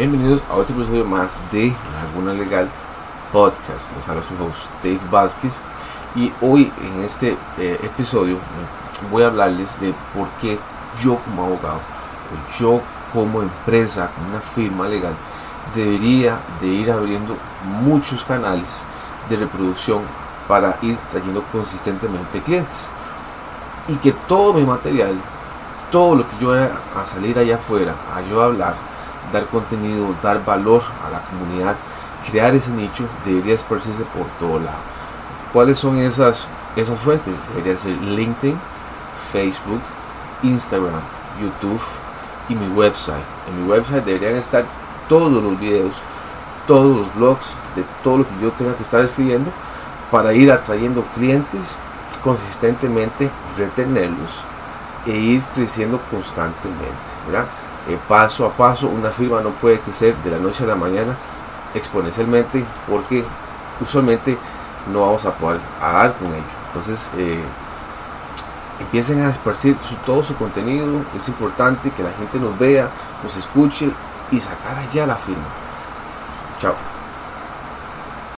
Bienvenidos a otro episodio más de Laguna Legal Podcast. Les habla su host Dave Vázquez y hoy en este eh, episodio voy a hablarles de por qué yo como abogado yo como empresa, una firma legal, debería de ir abriendo muchos canales de reproducción para ir trayendo consistentemente clientes y que todo mi material, todo lo que yo voy a salir allá afuera, a yo hablar, dar contenido, dar valor a la comunidad, crear ese nicho, debería esparcirse por todo lado. ¿Cuáles son esas, esas fuentes? Debería ser LinkedIn, Facebook, Instagram, YouTube y mi website. En mi website deberían estar todos los videos, todos los blogs de todo lo que yo tenga que estar escribiendo para ir atrayendo clientes consistentemente, retenerlos e ir creciendo constantemente. ¿verdad? Eh, paso a paso, una firma no puede crecer de la noche a la mañana exponencialmente porque usualmente no vamos a poder dar con ello. Entonces, eh, empiecen a esparcir todo su contenido. Es importante que la gente nos vea, nos escuche y sacar allá la firma. Chao.